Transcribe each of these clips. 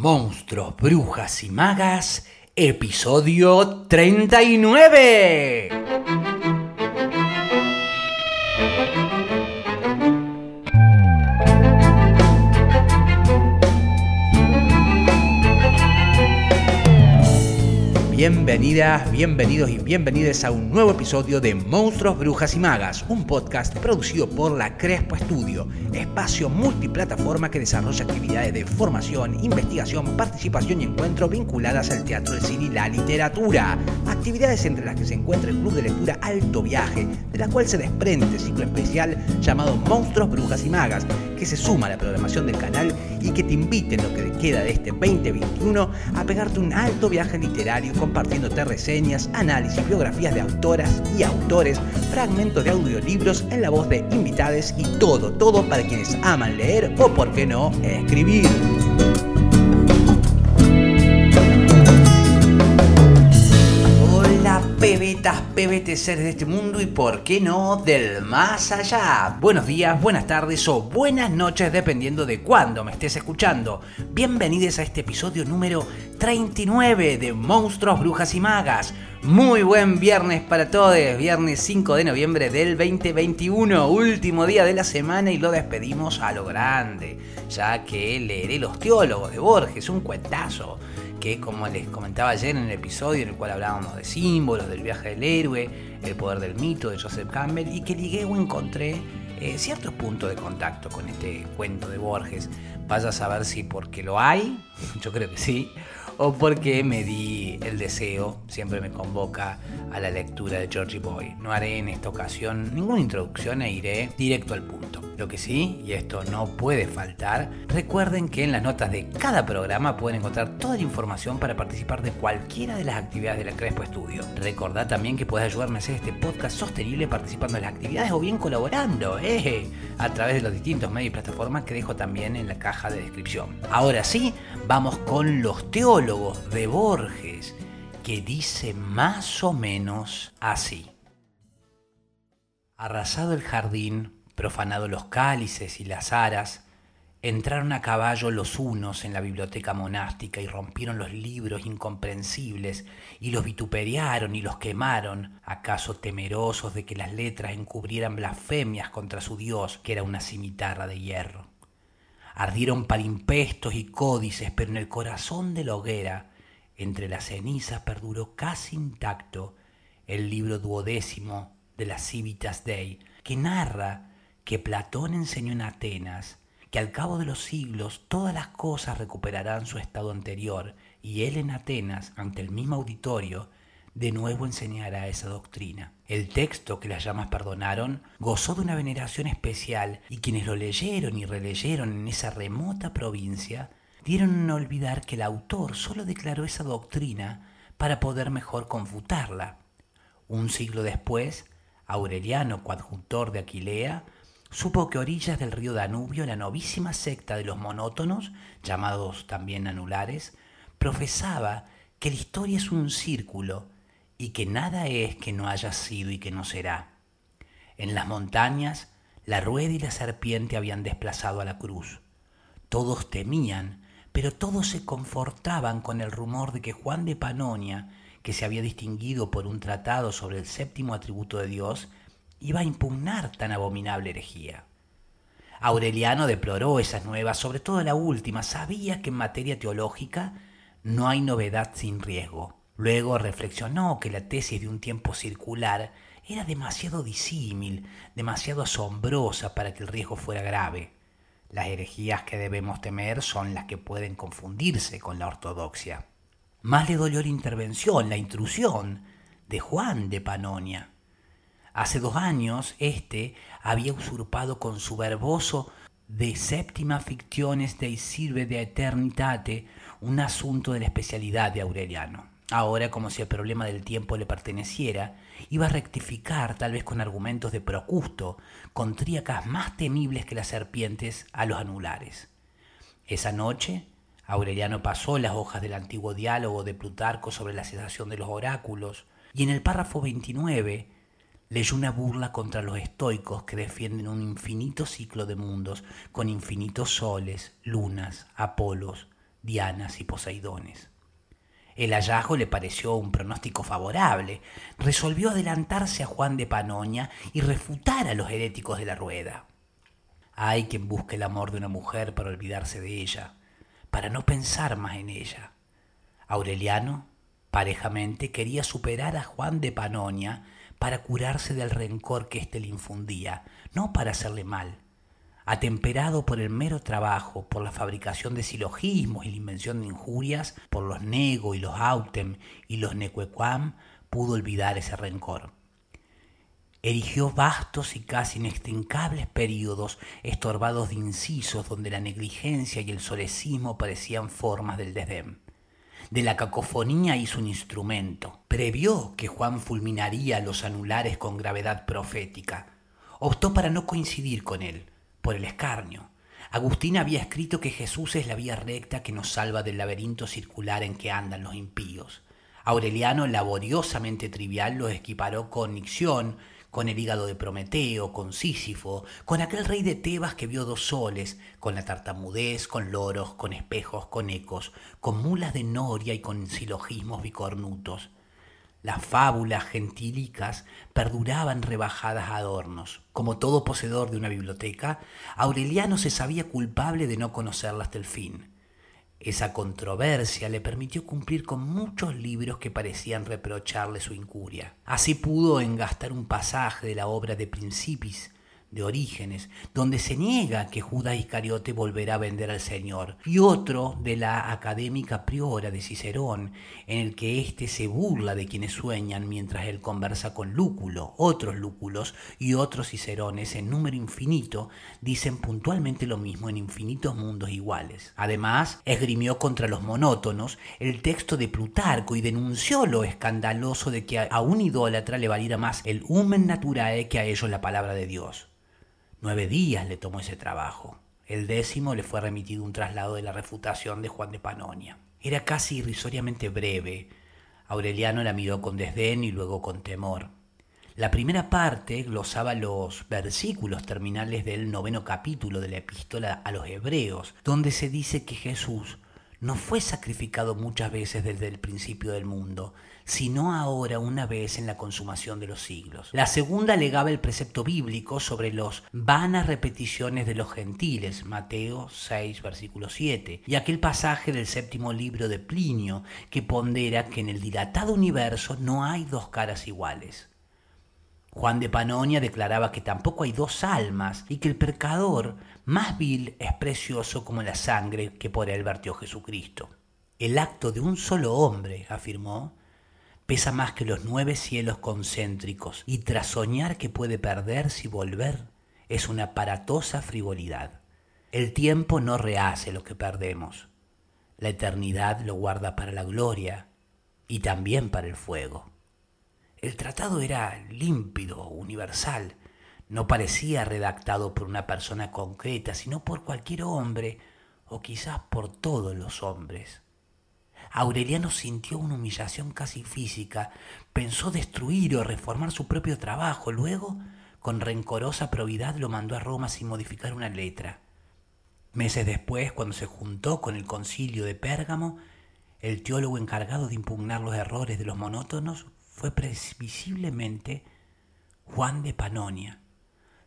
Monstruos, Brujas y Magas, episodio 39. Bienvenidas, bienvenidos y bienvenidas a un nuevo episodio de Monstruos, Brujas y Magas, un podcast producido por la Crespo Estudio, espacio multiplataforma que desarrolla actividades de formación, investigación, participación y encuentro vinculadas al teatro, el cine y la literatura. Actividades entre las que se encuentra el Club de Lectura Alto Viaje, de la cual se desprende ciclo especial llamado Monstruos, Brujas y Magas, que se suma a la programación del canal y que te invite en lo que queda de este 2021 a pegarte un alto viaje literario compartiéndote reseñas, análisis, biografías de autoras y autores, fragmentos de audiolibros en la voz de invitades y todo, todo para quienes aman leer o, por qué no, escribir. Pebetas, seres de este mundo y por qué no del más allá. Buenos días, buenas tardes o buenas noches dependiendo de cuándo me estés escuchando. Bienvenidos a este episodio número 39 de Monstruos, Brujas y Magas. Muy buen viernes para todos, viernes 5 de noviembre del 2021, último día de la semana y lo despedimos a lo grande, ya que leeré Los Teólogos de Borges, un cuentazo que como les comentaba ayer en el episodio en el cual hablábamos de símbolos, del viaje del héroe, el poder del mito de Joseph Campbell, y que ligué o encontré eh, ciertos puntos de contacto con este cuento de Borges. Vaya a saber si porque lo hay, yo creo que sí, o porque me di el deseo, siempre me convoca a la lectura de Georgie Boy. No haré en esta ocasión ninguna introducción e iré directo al punto. Lo que sí, y esto no puede faltar, recuerden que en las notas de cada programa pueden encontrar toda la información para participar de cualquiera de las actividades de la Crespo Estudio. Recordad también que puedes ayudarme a hacer este podcast sostenible participando en las actividades o bien colaborando, eh, a través de los distintos medios y plataformas que dejo también en la caja de descripción. Ahora sí, vamos con los teólogos de Borges, que dice más o menos así. Arrasado el jardín, profanado los cálices y las aras, entraron a caballo los unos en la biblioteca monástica y rompieron los libros incomprensibles y los vituperiaron y los quemaron, acaso temerosos de que las letras encubrieran blasfemias contra su Dios, que era una cimitarra de hierro. Ardieron palimpestos y códices, pero en el corazón de la hoguera, entre las cenizas, perduró casi intacto el libro duodécimo de la Civitas Dei, que narra que Platón enseñó en Atenas que al cabo de los siglos todas las cosas recuperarán su estado anterior y él en Atenas, ante el mismo auditorio, de nuevo enseñará esa doctrina. El texto que las llamas perdonaron gozó de una veneración especial y quienes lo leyeron y releyeron en esa remota provincia dieron a olvidar que el autor solo declaró esa doctrina para poder mejor confutarla. Un siglo después, Aureliano, coadjuntor de Aquilea, supo que orillas del río Danubio la novísima secta de los monótonos, llamados también anulares, profesaba que la historia es un círculo y que nada es que no haya sido y que no será. En las montañas, la rueda y la serpiente habían desplazado a la cruz. Todos temían, pero todos se confortaban con el rumor de que Juan de Panonia, que se había distinguido por un tratado sobre el séptimo atributo de Dios, iba a impugnar tan abominable herejía. Aureliano deploró esas nuevas, sobre todo la última, sabía que en materia teológica no hay novedad sin riesgo. Luego reflexionó que la tesis de un tiempo circular era demasiado disímil, demasiado asombrosa para que el riesgo fuera grave. Las herejías que debemos temer son las que pueden confundirse con la ortodoxia. Más le dolió la intervención, la intrusión de Juan de Panonia. Hace dos años, éste había usurpado con su verboso de séptima ficciones de sirve de eternitate un asunto de la especialidad de Aureliano. Ahora, como si el problema del tiempo le perteneciera, iba a rectificar, tal vez con argumentos de Procusto, con tríacas más temibles que las serpientes, a los anulares. Esa noche, Aureliano pasó las hojas del antiguo diálogo de Plutarco sobre la cesación de los oráculos, y en el párrafo 29 leyó una burla contra los estoicos que defienden un infinito ciclo de mundos con infinitos soles, lunas, apolos, dianas y poseidones. El hallazgo le pareció un pronóstico favorable. Resolvió adelantarse a Juan de Panonia y refutar a los heréticos de la rueda. Hay quien busque el amor de una mujer para olvidarse de ella, para no pensar más en ella. Aureliano, parejamente, quería superar a Juan de Panonia para curarse del rencor que éste le infundía, no para hacerle mal, atemperado por el mero trabajo, por la fabricación de silogismos y la invención de injurias, por los nego y los autem y los necuequam, pudo olvidar ese rencor. Erigió vastos y casi inextincables períodos estorbados de incisos donde la negligencia y el solecismo parecían formas del desdén. De la cacofonía hizo un instrumento. Previó que Juan fulminaría los anulares con gravedad profética. Optó para no coincidir con él por el escarnio. Agustín había escrito que Jesús es la vía recta que nos salva del laberinto circular en que andan los impíos. Aureliano, laboriosamente trivial, lo equiparó con Nixión, con el hígado de Prometeo, con Sísifo, con aquel rey de Tebas que vio dos soles, con la tartamudez, con loros, con espejos, con ecos, con mulas de noria y con silogismos bicornutos. Las fábulas gentílicas perduraban rebajadas a adornos. Como todo poseedor de una biblioteca, Aureliano se sabía culpable de no conocerla hasta el fin. Esa controversia le permitió cumplir con muchos libros que parecían reprocharle su incuria. Así pudo engastar un pasaje de la obra de Principis de Orígenes, donde se niega que Judas Iscariote volverá a vender al Señor, y otro de la académica priora de Cicerón, en el que éste se burla de quienes sueñan mientras él conversa con Lúculo, otros Lúculos y otros Cicerones en número infinito dicen puntualmente lo mismo en infinitos mundos iguales. Además, esgrimió contra los monótonos el texto de Plutarco y denunció lo escandaloso de que a un idólatra le valiera más el humen naturae que a ellos la palabra de Dios. Nueve días le tomó ese trabajo. El décimo le fue remitido un traslado de la refutación de Juan de Panonia. Era casi irrisoriamente breve. Aureliano la miró con desdén y luego con temor. La primera parte glosaba los versículos terminales del noveno capítulo de la epístola a los hebreos, donde se dice que Jesús no fue sacrificado muchas veces desde el principio del mundo, sino ahora una vez en la consumación de los siglos. La segunda legaba el precepto bíblico sobre los vanas repeticiones de los gentiles, Mateo 6, versículo 7, y aquel pasaje del séptimo libro de Plinio que pondera que en el dilatado universo no hay dos caras iguales. Juan de Panonia declaraba que tampoco hay dos almas y que el pecador más vil es precioso como la sangre que por él vertió Jesucristo. El acto de un solo hombre, afirmó, pesa más que los nueve cielos concéntricos y tras soñar que puede perderse y volver, es una aparatosa frivolidad. El tiempo no rehace lo que perdemos. La eternidad lo guarda para la gloria y también para el fuego. El tratado era límpido, universal. No parecía redactado por una persona concreta, sino por cualquier hombre, o quizás por todos los hombres. Aureliano sintió una humillación casi física, pensó destruir o reformar su propio trabajo, luego, con rencorosa probidad, lo mandó a Roma sin modificar una letra. Meses después, cuando se juntó con el concilio de Pérgamo, el teólogo encargado de impugnar los errores de los monótonos fue previsiblemente Juan de Panonia.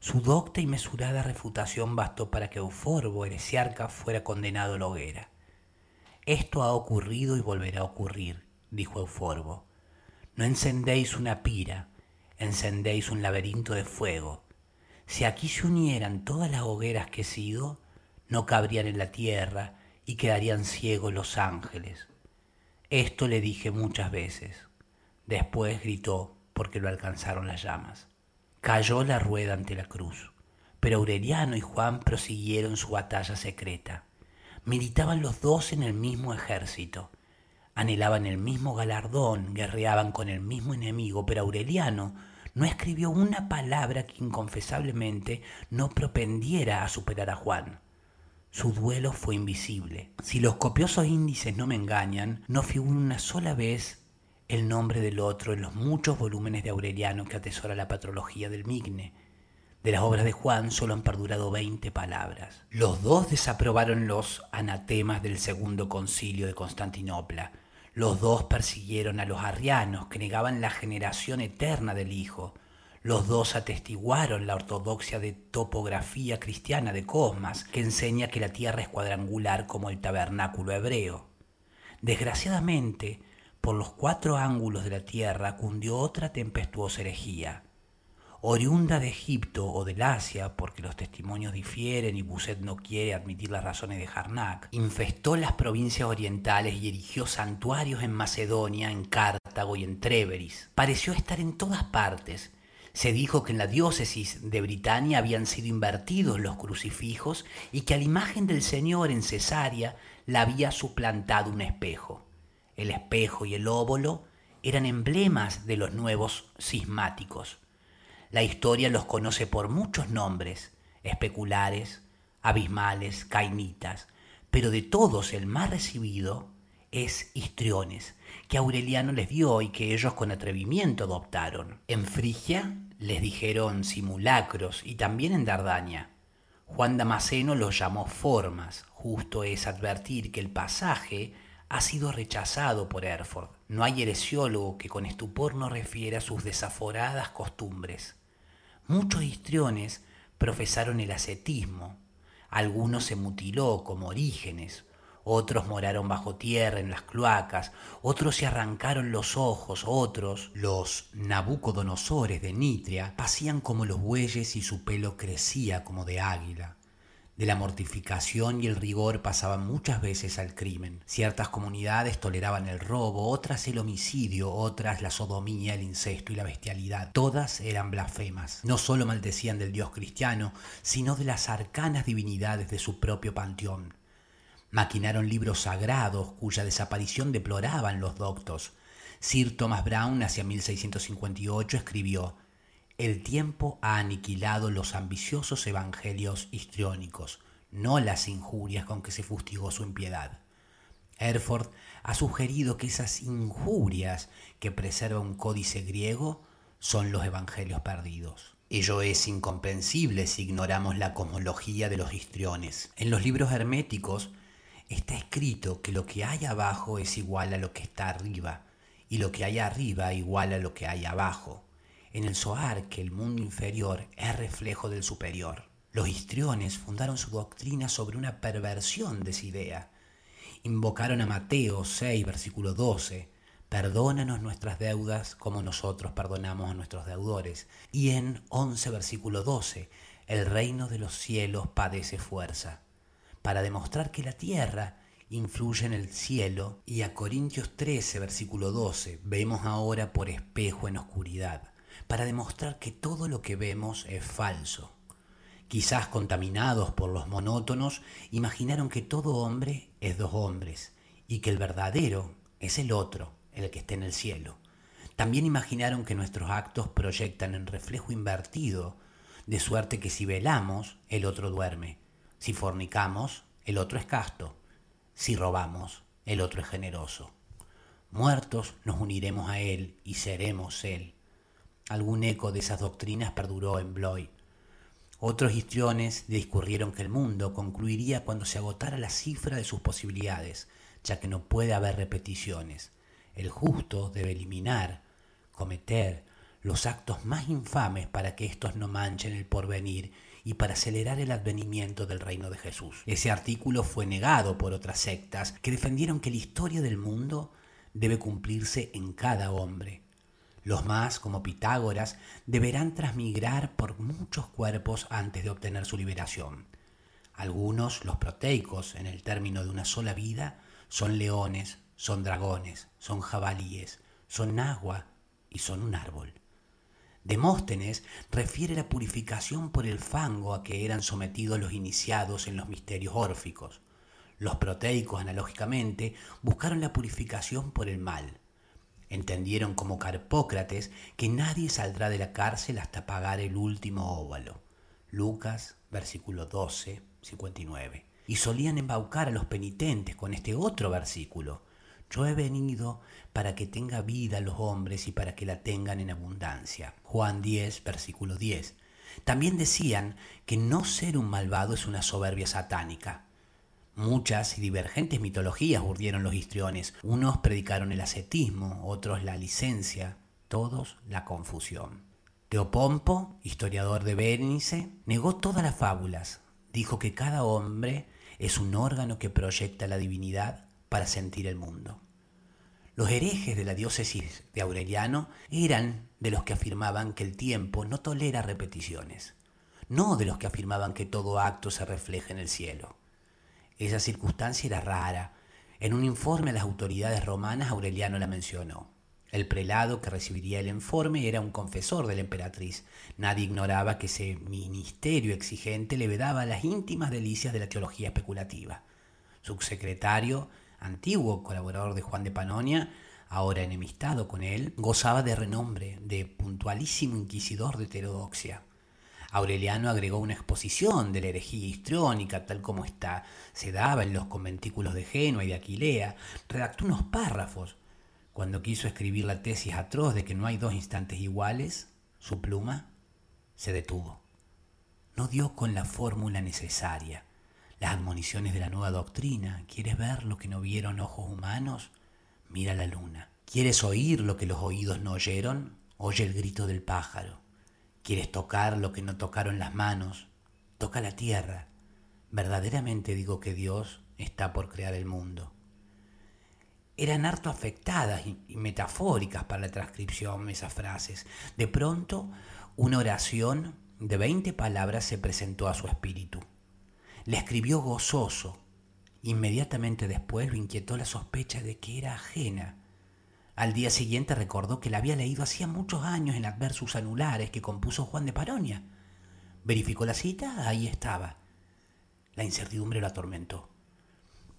Su docta y mesurada refutación bastó para que Euforbo, heresiarca, fuera condenado a la hoguera. Esto ha ocurrido y volverá a ocurrir, dijo Euforbo. No encendéis una pira, encendéis un laberinto de fuego. Si aquí se unieran todas las hogueras que he sido, no cabrían en la tierra y quedarían ciegos los ángeles. Esto le dije muchas veces. Después gritó porque lo alcanzaron las llamas. Cayó la rueda ante la cruz, pero Aureliano y Juan prosiguieron su batalla secreta. Militaban los dos en el mismo ejército, anhelaban el mismo galardón, guerreaban con el mismo enemigo, pero Aureliano no escribió una palabra que inconfesablemente no propendiera a superar a Juan. Su duelo fue invisible. Si los copiosos índices no me engañan, no figura una sola vez el nombre del otro en los muchos volúmenes de Aureliano que atesora la patrología del Migne. De las obras de Juan solo han perdurado 20 palabras. Los dos desaprobaron los anatemas del segundo concilio de Constantinopla. Los dos persiguieron a los arrianos que negaban la generación eterna del Hijo. Los dos atestiguaron la ortodoxia de topografía cristiana de Cosmas, que enseña que la tierra es cuadrangular como el tabernáculo hebreo. Desgraciadamente, por los cuatro ángulos de la tierra cundió otra tempestuosa herejía oriunda de Egipto o del Asia, porque los testimonios difieren y Buset no quiere admitir las razones de Harnack, infestó las provincias orientales y erigió santuarios en Macedonia, en Cartago y en Tréveris. Pareció estar en todas partes. Se dijo que en la diócesis de Britania habían sido invertidos los crucifijos y que a la imagen del Señor en Cesarea la había suplantado un espejo. El espejo y el óvulo eran emblemas de los nuevos cismáticos. La historia los conoce por muchos nombres, especulares, abismales, cainitas, pero de todos el más recibido es histriones, que Aureliano les dio y que ellos con atrevimiento adoptaron. En Frigia les dijeron simulacros y también en Dardania. Juan Damasceno los llamó formas, justo es advertir que el pasaje ha sido rechazado por Erford. No hay heresiólogo que con estupor no refiera sus desaforadas costumbres. Muchos histriones profesaron el ascetismo, algunos se mutiló como Orígenes, otros moraron bajo tierra en las cloacas, otros se arrancaron los ojos, otros, los Nabucodonosores de Nitria, pasían como los bueyes y su pelo crecía como de águila. De la mortificación y el rigor pasaban muchas veces al crimen. Ciertas comunidades toleraban el robo, otras el homicidio, otras la sodomía, el incesto y la bestialidad. Todas eran blasfemas. No solo maldecían del Dios cristiano, sino de las arcanas divinidades de su propio panteón. Maquinaron libros sagrados cuya desaparición deploraban los doctos. Sir Thomas Brown, hacia 1658, escribió el tiempo ha aniquilado los ambiciosos evangelios histriónicos, no las injurias con que se fustigó su impiedad. Herford ha sugerido que esas injurias que preserva un códice griego son los evangelios perdidos. Ello es incomprensible si ignoramos la cosmología de los histriones. En los libros herméticos está escrito que lo que hay abajo es igual a lo que está arriba, y lo que hay arriba igual a lo que hay abajo en el Zohar que el mundo inferior es reflejo del superior. Los histriones fundaron su doctrina sobre una perversión de esa idea. Invocaron a Mateo 6, versículo 12, perdónanos nuestras deudas como nosotros perdonamos a nuestros deudores. Y en 11, versículo 12, el reino de los cielos padece fuerza, para demostrar que la tierra influye en el cielo. Y a Corintios 13, versículo 12, vemos ahora por espejo en oscuridad para demostrar que todo lo que vemos es falso. Quizás contaminados por los monótonos, imaginaron que todo hombre es dos hombres y que el verdadero es el otro, el que está en el cielo. También imaginaron que nuestros actos proyectan en reflejo invertido, de suerte que si velamos, el otro duerme, si fornicamos, el otro es casto, si robamos, el otro es generoso. Muertos nos uniremos a Él y seremos Él. Algún eco de esas doctrinas perduró en Bloy. Otros histriones discurrieron que el mundo concluiría cuando se agotara la cifra de sus posibilidades, ya que no puede haber repeticiones. El justo debe eliminar, cometer, los actos más infames para que éstos no manchen el porvenir y para acelerar el advenimiento del reino de Jesús. Ese artículo fue negado por otras sectas que defendieron que la historia del mundo debe cumplirse en cada hombre. Los más, como Pitágoras, deberán transmigrar por muchos cuerpos antes de obtener su liberación. Algunos, los proteicos, en el término de una sola vida, son leones, son dragones, son jabalíes, son agua y son un árbol. Demóstenes refiere la purificación por el fango a que eran sometidos los iniciados en los misterios órficos. Los proteicos, analógicamente, buscaron la purificación por el mal. Entendieron como Carpócrates que nadie saldrá de la cárcel hasta pagar el último óvalo. Lucas, versículo 12, 59. Y solían embaucar a los penitentes con este otro versículo. Yo he venido para que tenga vida los hombres y para que la tengan en abundancia. Juan 10, versículo 10. También decían que no ser un malvado es una soberbia satánica. Muchas y divergentes mitologías urdieron los histriones. Unos predicaron el ascetismo, otros la licencia, todos la confusión. Teopompo, historiador de Bénice, negó todas las fábulas. Dijo que cada hombre es un órgano que proyecta la divinidad para sentir el mundo. Los herejes de la diócesis de Aureliano eran de los que afirmaban que el tiempo no tolera repeticiones, no de los que afirmaban que todo acto se refleja en el cielo. Esa circunstancia era rara. En un informe a las autoridades romanas Aureliano la mencionó. El prelado que recibiría el informe era un confesor de la emperatriz. Nadie ignoraba que ese ministerio exigente le vedaba las íntimas delicias de la teología especulativa. Su secretario, antiguo colaborador de Juan de Panonia, ahora enemistado con él, gozaba de renombre, de puntualísimo inquisidor de heterodoxia. Aureliano agregó una exposición de la herejía histriónica tal como está, se daba en los conventículos de Genua y de Aquilea, redactó unos párrafos cuando quiso escribir la tesis atroz de que no hay dos instantes iguales, su pluma se detuvo. No dio con la fórmula necesaria. Las admoniciones de la nueva doctrina. ¿Quieres ver lo que no vieron ojos humanos? Mira la luna. ¿Quieres oír lo que los oídos no oyeron? Oye el grito del pájaro. ¿Quieres tocar lo que no tocaron las manos? Toca la tierra. Verdaderamente digo que Dios está por crear el mundo eran harto afectadas y, metafóricas para la transcripción esas frases. De pronto, una oración de veinte palabras se presentó a su espíritu. Le escribió gozoso. Inmediatamente después lo inquietó la sospecha de que era ajena. Al día siguiente recordó que la había leído hacía muchos años en Adversus Anulares que compuso Juan de Paronia. Verificó la cita, ahí estaba. La incertidumbre lo atormentó.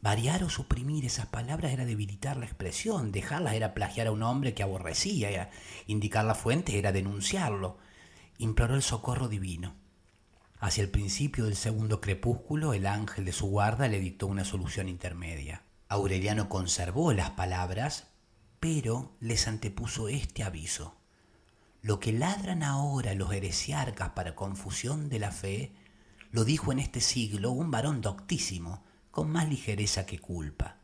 Variar o suprimir esas palabras era debilitar la expresión, dejarlas era plagiar a un hombre que aborrecía, indicar la fuente era denunciarlo. Imploró el socorro divino. Hacia el principio del segundo crepúsculo, el ángel de su guarda le dictó una solución intermedia. Aureliano conservó las palabras, pero les antepuso este aviso. Lo que ladran ahora los heresiarcas para confusión de la fe, lo dijo en este siglo un varón doctísimo, con más ligereza que culpa.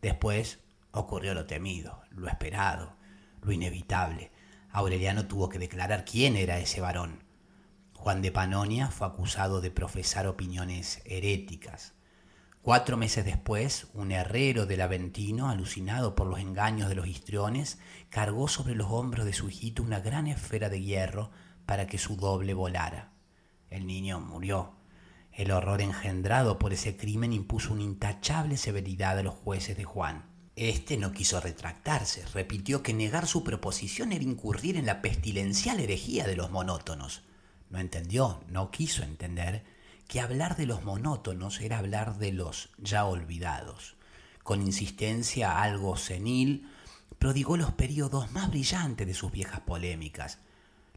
Después ocurrió lo temido, lo esperado, lo inevitable. Aureliano tuvo que declarar quién era ese varón. Juan de Panonia fue acusado de profesar opiniones heréticas. Cuatro meses después, un herrero del Aventino, alucinado por los engaños de los histriones, cargó sobre los hombros de su hijito una gran esfera de hierro para que su doble volara. El niño murió el horror engendrado por ese crimen impuso una intachable severidad a los jueces de Juan. Este no quiso retractarse, repitió que negar su proposición era incurrir en la pestilencial herejía de los monótonos. No entendió, no quiso entender, que hablar de los monótonos era hablar de los ya olvidados. Con insistencia algo senil, prodigó los periodos más brillantes de sus viejas polémicas.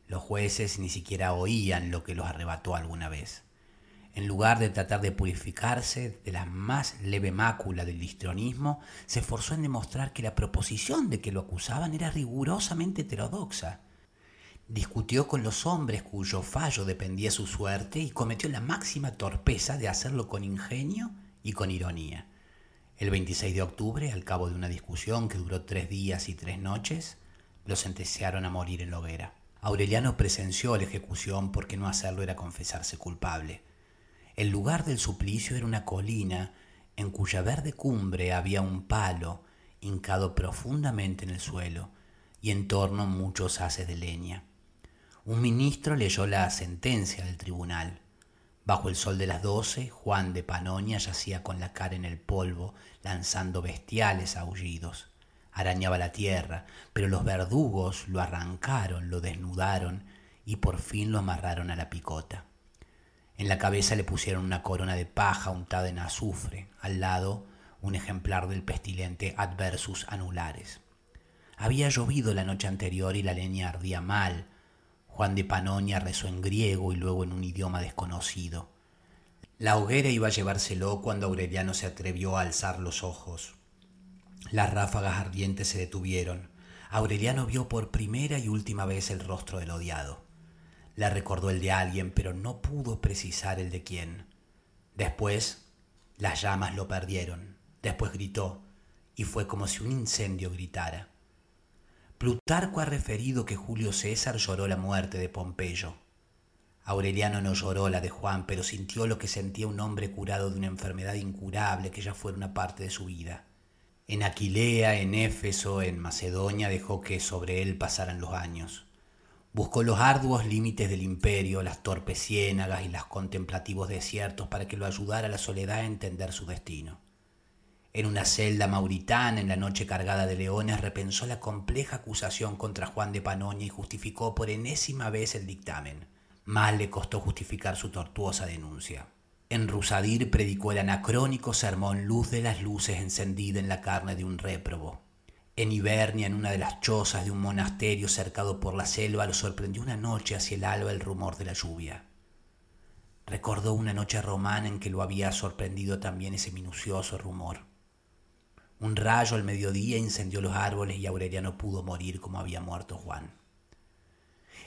Los jueces ni siquiera oían lo que los arrebató alguna vez en lugar de tratar de purificarse de la más leve mácula del histrionismo, se esforzó en demostrar que la proposición de que lo acusaban era rigurosamente heterodoxa. Discutió con los hombres cuyo fallo dependía su suerte y cometió la máxima torpeza de hacerlo con ingenio y con ironía. El 26 de octubre, al cabo de una discusión que duró tres días y tres noches, lo sentenciaron a morir en la hoguera. Aureliano presenció la ejecución porque no hacerlo era confesarse culpable. El lugar del suplicio era una colina en cuya verde cumbre había un palo hincado profundamente en el suelo y en torno muchos haces de leña. Un ministro leyó la sentencia del tribunal. Bajo el sol de las doce, Juan de Panonia yacía con la cara en el polvo, lanzando bestiales aullidos. Arañaba la tierra, pero los verdugos lo arrancaron, lo desnudaron y por fin lo amarraron a la picota. En la cabeza le pusieron una corona de paja untada en azufre, al lado un ejemplar del pestilente Adversus Anulares. Había llovido la noche anterior y la leña ardía mal. Juan de Panonia rezó en griego y luego en un idioma desconocido. La hoguera iba a llevárselo cuando Aureliano se atrevió a alzar los ojos. Las ráfagas ardientes se detuvieron. Aureliano vio por primera y última vez el rostro del odiado. La recordó el de alguien, pero no pudo precisar el de quién. Después, las llamas lo perdieron. Después gritó, y fue como si un incendio gritara. Plutarco ha referido que Julio César lloró la muerte de Pompeyo. Aureliano no lloró la de Juan, pero sintió lo que sentía un hombre curado de una enfermedad incurable que ya fuera una parte de su vida. En Aquilea, en Éfeso, en Macedonia dejó que sobre él pasaran los años. Buscó los arduos límites del imperio, las torpes ciénagas y los contemplativos desiertos para que lo ayudara la soledad a entender su destino. En una celda mauritana, en la noche cargada de leones, repensó la compleja acusación contra Juan de Panonia y justificó por enésima vez el dictamen. Más le costó justificar su tortuosa denuncia. En Rusadir predicó el anacrónico sermón Luz de las luces encendida en la carne de un réprobo. En Ibernia, en una de las chozas de un monasterio cercado por la selva, lo sorprendió una noche hacia el alba el rumor de la lluvia. Recordó una noche romana en que lo había sorprendido también ese minucioso rumor. Un rayo al mediodía incendió los árboles y Aureliano pudo morir como había muerto Juan.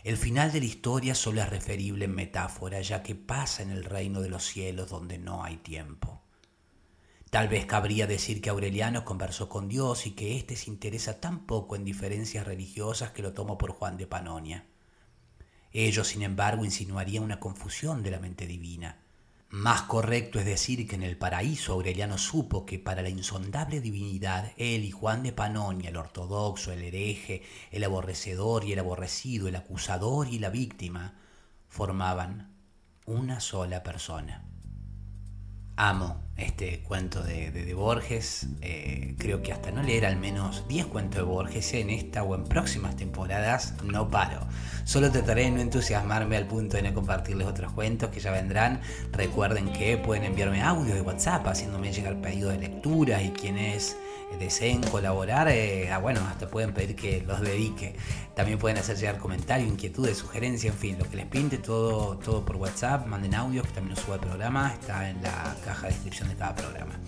El final de la historia solo es referible en metáfora, ya que pasa en el reino de los cielos donde no hay tiempo. Tal vez cabría decir que Aureliano conversó con Dios y que éste se interesa tan poco en diferencias religiosas que lo tomó por Juan de Panonia. Ello, sin embargo, insinuaría una confusión de la mente divina más correcto es decir que en el paraíso Aureliano supo que para la insondable divinidad él y Juan de Panonia, el ortodoxo, el hereje, el aborrecedor y el aborrecido, el acusador y la víctima, formaban una sola persona. Amo este cuento de, Borges. Eh, creo que hasta no leer al menos 10 cuentos de Borges en esta o en próximas temporadas no paro. Solo trataré de no entusiasmarme al punto de no compartirles otros cuentos que ya vendrán. Recuerden que pueden enviarme audio de WhatsApp haciéndome llegar pedido de lectura y quienes deseen colaborar, eh, ah, bueno, hasta pueden pedir que los dedique. También pueden hacer llegar comentarios, inquietudes, sugerencias, en fin, lo que les pinte, todo, todo por WhatsApp. Manden audio que también lo subo al programa, está en la caja de descripción de cada programa.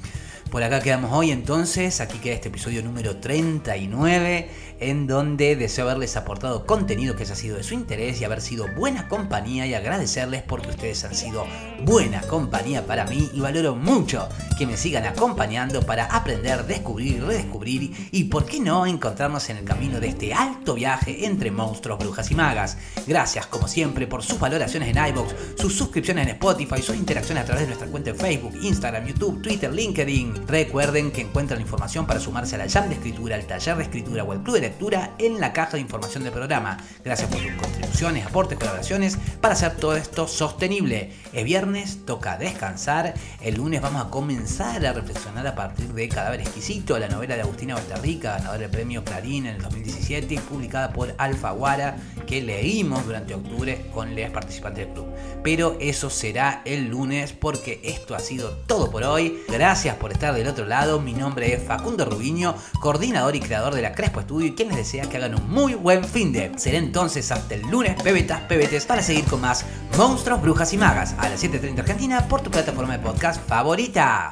Por acá quedamos hoy entonces, aquí queda este episodio número 39, en donde deseo haberles aportado contenido que haya sido de su interés y haber sido buena compañía y agradecerles porque ustedes han sido buena compañía para mí y valoro mucho que me sigan acompañando para aprender, descubrir, redescubrir y por qué no encontrarnos en el camino de este alto viaje entre monstruos, brujas y magas. Gracias como siempre por sus valoraciones en iBox, sus suscripciones en Spotify, sus interacciones a través de nuestra cuenta en Facebook, Instagram, YouTube, Twitter, LinkedIn Recuerden que encuentran información para sumarse a la jam de escritura, al taller de escritura o al club de lectura en la caja de información del programa. Gracias por sus contribuciones, aportes, colaboraciones para hacer todo esto sostenible. Es viernes, toca descansar. El lunes vamos a comenzar a reflexionar a partir de Cadáver Exquisito, la novela de Agustina Bastarrica, ganadora del premio Clarín en el 2017 y publicada por Alfaguara, que leímos durante octubre con les participantes del club. Pero eso será el lunes porque esto ha sido todo por hoy. Gracias por del otro lado. Mi nombre es Facundo Rubiño, coordinador y creador de la Crespo Studio y quien les desea que hagan un muy buen fin de. Será entonces hasta el lunes, pebetas, pebetes, para seguir con más Monstruos, Brujas y Magas a las 7.30 Argentina por tu plataforma de podcast favorita.